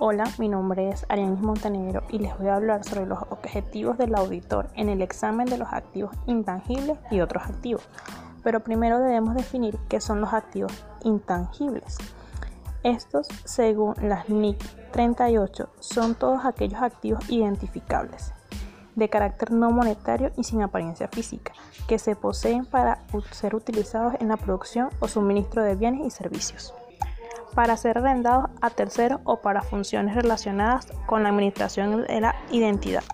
Hola, mi nombre es Arianis Montenegro y les voy a hablar sobre los objetivos del auditor en el examen de los activos intangibles y otros activos. Pero primero debemos definir qué son los activos intangibles. Estos, según las NIC 38, son todos aquellos activos identificables, de carácter no monetario y sin apariencia física, que se poseen para ser utilizados en la producción o suministro de bienes y servicios para ser arrendados a terceros o para funciones relacionadas con la administración de la identidad.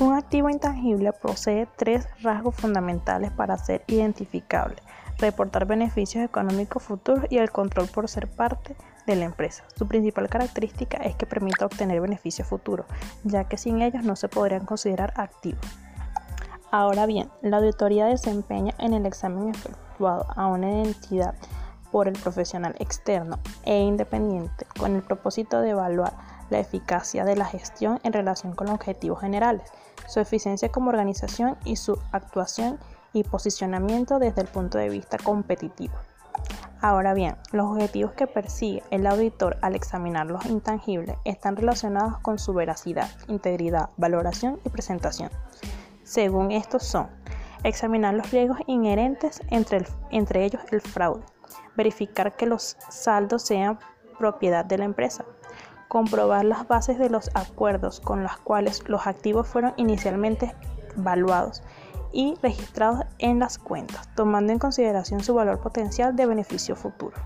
Un activo intangible posee tres rasgos fundamentales para ser identificable, reportar beneficios económicos futuros y el control por ser parte de la empresa. Su principal característica es que permite obtener beneficios futuros, ya que sin ellos no se podrían considerar activos. Ahora bien, la auditoría desempeña en el examen efectuado a una entidad por el profesional externo e independiente con el propósito de evaluar la eficacia de la gestión en relación con los objetivos generales, su eficiencia como organización y su actuación y posicionamiento desde el punto de vista competitivo. Ahora bien, los objetivos que persigue el auditor al examinar los intangibles están relacionados con su veracidad, integridad, valoración y presentación. Según estos son, examinar los riesgos inherentes entre, entre ellos el fraude, verificar que los saldos sean propiedad de la empresa, comprobar las bases de los acuerdos con los cuales los activos fueron inicialmente valuados y registrados en las cuentas, tomando en consideración su valor potencial de beneficio futuro.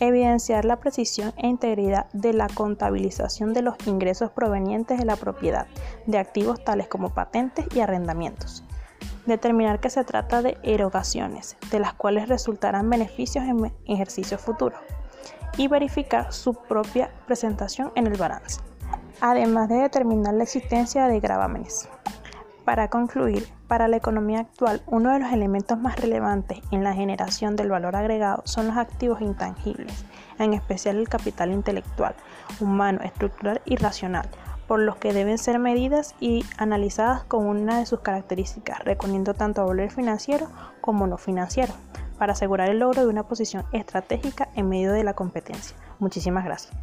Evidenciar la precisión e integridad de la contabilización de los ingresos provenientes de la propiedad de activos tales como patentes y arrendamientos determinar que se trata de erogaciones, de las cuales resultarán beneficios en ejercicios futuros, y verificar su propia presentación en el balance, además de determinar la existencia de gravámenes. Para concluir, para la economía actual, uno de los elementos más relevantes en la generación del valor agregado son los activos intangibles, en especial el capital intelectual, humano, estructural y racional, por los que deben ser medidas y analizadas con una de sus características, reconociendo tanto valor financiero como no financiero, para asegurar el logro de una posición estratégica en medio de la competencia. Muchísimas gracias.